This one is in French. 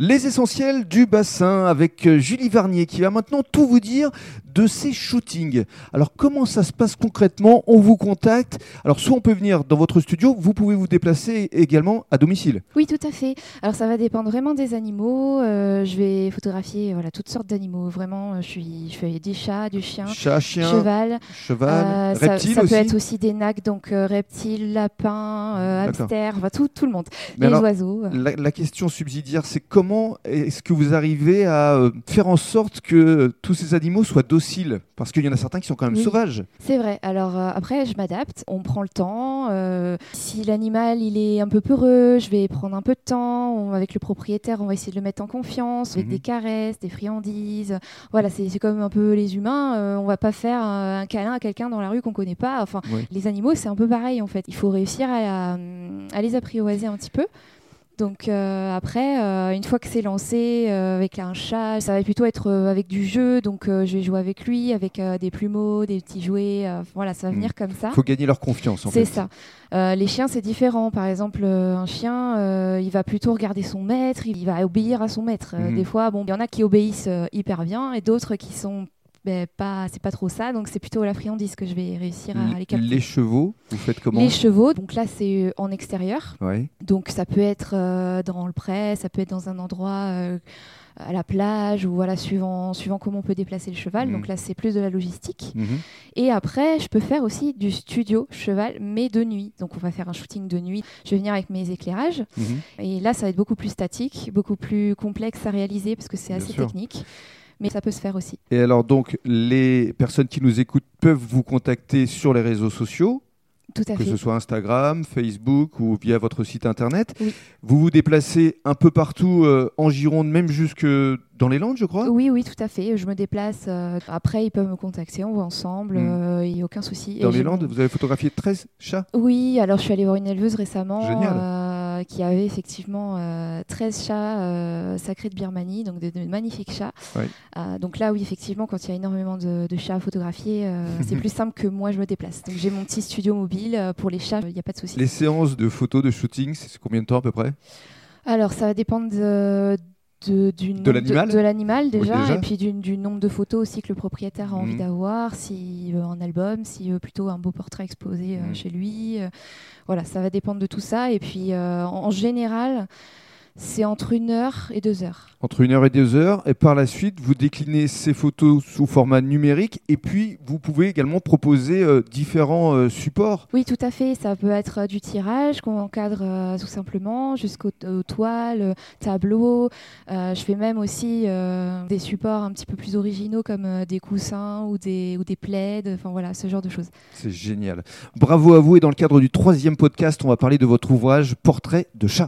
Les essentiels du bassin avec euh, Julie Varnier qui va maintenant tout vous dire de ses shootings. Alors comment ça se passe concrètement? On vous contacte. Alors soit on peut venir dans votre studio, vous pouvez vous déplacer également à domicile. Oui, tout à fait. Alors ça va dépendre vraiment des animaux. Euh, je vais photographier voilà toutes sortes d'animaux. Vraiment, euh, je suis je fais des chats, du chien, Chat, chien, cheval. cheval, Euh, ça, reptile ça aussi. peut être aussi des nacs, donc euh, reptiles, lapins, hamsters, enfin, tout, tout le monde. Mais les alors, oiseaux. La, la question subsidiaire, c'est comment est-ce que vous arrivez à euh, faire en sorte que euh, tous ces animaux soient dociles? Parce qu'il y en a certains qui sont quand même Oui. sauvages. C'est vrai. Alors euh, après, je m'adapte. On prend le temps. euh, si l'animal il est un peu peureux, je vais prendre un peu de temps. On- avec le propriétaire, on va essayer de le mettre en confiance avec Mhm. des caresses, des friandises. Voilà, c'est comme un peu les humains. euh, on va pas faire un câlin à quelqu'un dans la rue qu'on connaît pas. Enfin, Oui. les animaux, c'est un peu pareil en fait. Il faut réussir à, à les apprivoiser un petit peu. Donc euh, après, euh, une fois que c'est lancé euh, avec un chat, ça va plutôt être avec du jeu. Donc je vais jouer avec lui, avec des plumeaux, des petits jouets. voilà, ça va venir comme ça. Il faut gagner leur confiance en C'est ça. Les chiens, c'est différent. Par exemple, un chien, il va plutôt regarder son maître, il va obéir à son maître. Mhm. Des fois, bon, il y en a qui obéissent hyper bien et d'autres qui sont ben, pas, c'est pas trop ça. Donc c'est plutôt la friandise que je vais réussir à les capter. Les chevaux, vous faites comment Les chevaux, donc là c'est euh, en extérieur. Ouais. Donc ça peut être euh, dans le pré, ça peut être dans un endroit euh, à la plage ou voilà suivant suivant comment on peut déplacer le cheval. Donc là c'est plus de la logistique. Mhm. Et après je peux faire aussi du studio cheval mais de nuit. Donc on va faire un shooting de nuit. Je vais venir avec mes éclairages Mhm. et là ça va être beaucoup plus statique, beaucoup plus complexe à réaliser parce que c'est assez sûr. technique. Mais ça peut se faire aussi. Et alors donc, les personnes qui nous écoutent peuvent vous contacter sur les réseaux sociaux, Tout à que fait. ce soit Instagram, Facebook ou via votre site internet. Oui. Vous vous déplacez un peu partout euh, en Gironde, même jusque dans les Landes, je crois? Oui, oui, tout à fait. Je me déplace. euh, après, ils peuvent me contacter, on va ensemble. Mhm. euh, Il n'y a aucun souci. Et Dans les Landes, vous avez photographié 13 chats? Oui, alors je suis allée voir une éleveuse récemment Génial. Euh, qui avait effectivement euh, 13 chats euh, sacrés de Birmanie, donc de, de magnifiques chats. Oui. Euh, donc là, oui, effectivement, quand il y a énormément de, de chats à photographier, c'est plus simple que moi je me déplace. Donc j'ai mon petit studio mobile pour les chats, il n'y a pas de souci. Les séances de photos, de shooting, c'est combien de temps à peu près? Alors ça va dépendre de, de, du De l'animal déjà, et puis du, du nombre de photos aussi que le propriétaire a envie Mhm. d'avoir, s'il veut un album, s'il veut plutôt un beau portrait exposé euh, Mhm. chez lui. euh, voilà, ça va dépendre de tout ça. Et puis euh, en, en général, c'est entre une heure et deux heures. Entre une heure et deux heures, et par la suite, vous déclinez ces photos sous format numérique, et puis vous pouvez également proposer euh, différents euh, supports. Oui, tout à fait. Ça peut être euh, du tirage qu'on encadre tout simplement jusqu'aux aux toiles, tableaux. Je fais même aussi des supports un petit peu plus originaux comme des coussins ou des, ou des plaids. Enfin voilà, ce genre de choses. C'est génial. Bravo à vous, et dans le cadre du troisième podcast, on va parler de votre ouvrage Portrait de chat.